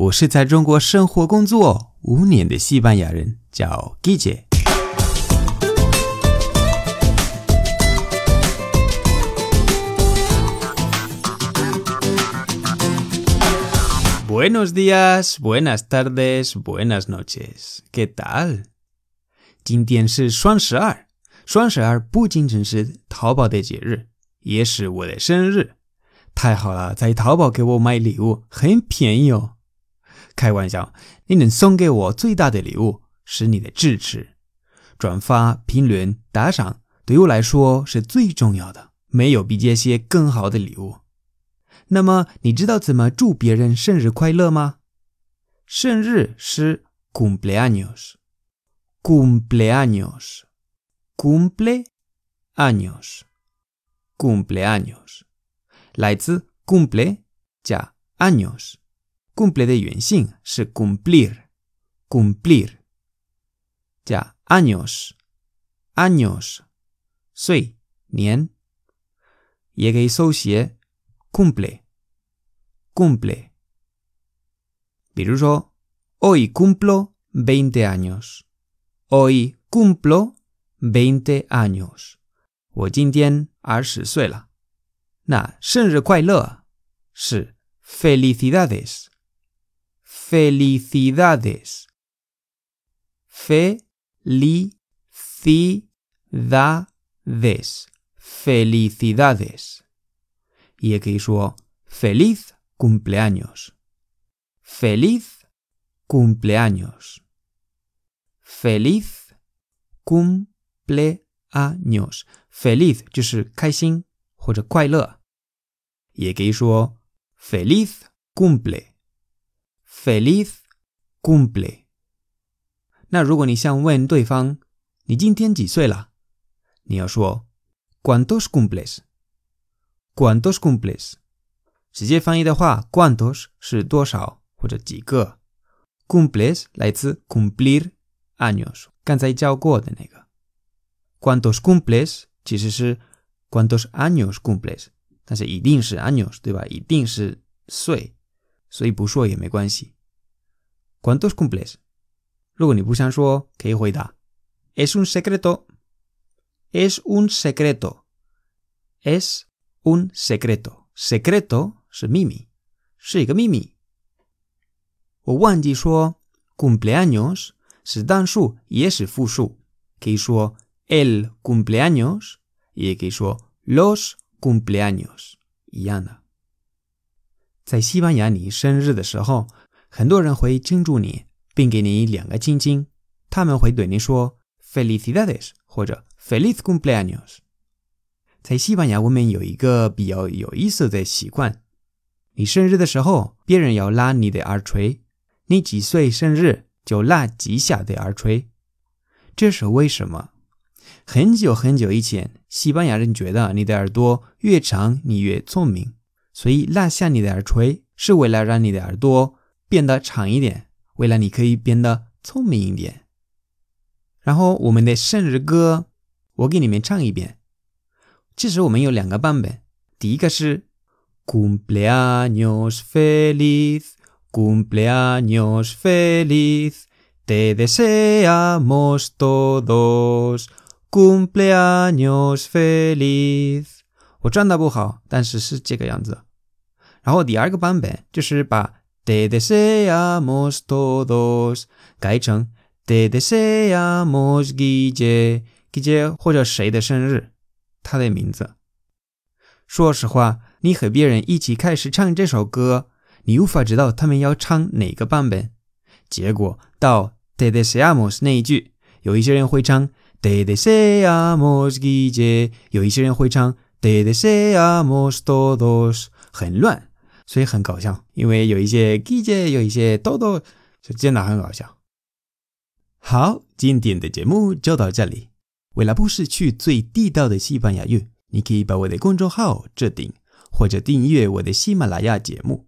我是在中国生活工作五年的西班牙人，叫 Guille。Buenos días, buenas tardes, buenas noches. ¿Qué tal? 今天是双十二，双十二不仅仅是淘宝的节日，也是我的生日。太好了，在淘宝给我买礼物很便宜哦。开玩笑，你能送给我最大的礼物是你的支持，转发、评论、打赏，对我来说是最重要的，没有比这些更好的礼物。那么，你知道怎么祝别人生日快乐吗？生日是 cumpleaños，cumpleaños，cumpleaños，cumpleaños，来自 cumple 加 años，cumple 的原型是 cumplir，cumplir 加 años，años，岁年，也可以手写。cumple, cumple. hoy cumplo 20 años. Hoy cumplo 20 años. 我今天二十岁了。那生日快乐是 felicidades, felicidades, felicidades, felicidades. Y que hizo feliz cumpleaños. Feliz cumpleaños. Feliz cumpleaños. Feliz 就是开心或者快乐，也可以说 feliz cumple。 Feliz cumple。那如果你想问对方你今天几岁了，你要说 ¿Cuántos cumples？¿Cuántos cumples？直接翻译的话，¿cuántos 是多少或者几个？cumples 来自 cumplir años，刚才教过的那个。¿Cuántos cumples？其实是 ¿Cuántos años cumples？但是一定是 años，对吧？一定是岁，所以不说也没关系。¿Cuántos cumples？如果你不想说，可以回答：Es un secreto，es un secreto，es un secreto. Secreto 是秘密，是一个秘密。我忘记说，cumpleaños 是单数也是复数，可以说 el cumpleaños，也可以说 los cumpleaños，一样的。 在西班牙，你生日的时候，很多人会庆祝你，并给你两个亲亲，他们会对你说 felicidades 或者 feliz cumpleaños。在西班牙，我们有一个比较有意思的习惯：你生日的时候，别人要拉你的耳垂；你几岁生日，就拉几下的耳垂。这是为什么？很久很久以前，西班牙人觉得你的耳朵越长，你越聪明，所以拉下你的耳垂是为了让你的耳朵变得长一点，为了你可以变得聪明一点。然后，我们的生日歌，我给你们唱一遍。其实我们有两个版本，第一个是 cumpleaños feliz，cumpleaños feliz，te deseamos todos cumpleaños feliz。我唱的不好，但是是这个样子。然后第二个版本就是把 te deseamos todos 改成 te deseamos Guille，Guille 或者谁的生日。他的名字。说实话，你和别人一起开始唱这首歌，你无法知道他们要唱哪个版本。结果到 “de deseamos” 那一句，有一些人会唱 “de deseamos Guille”，有一些人会唱 “de deseamos todos”，很乱，所以很搞笑。因为有一些 g i j 有一些 todo，就真的很搞笑。好，今天的节目就到这里。为了不失去最地道的西班牙语，你可以把我的公众号置顶，或者订阅我的喜马拉雅节目。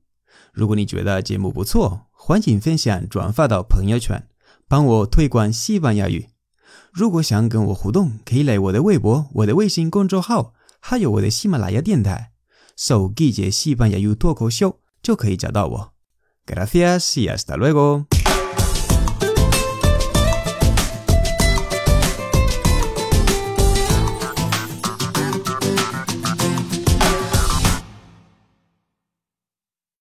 如果你觉得节目不错，欢迎分享转发到朋友圈，帮我推广西班牙语。如果想跟我互动，可以来我的微博、我的微信公众号，还有我的喜马拉雅电台，搜“季节西班牙语脱口秀”就可以找到我。 Gracias y hasta luego.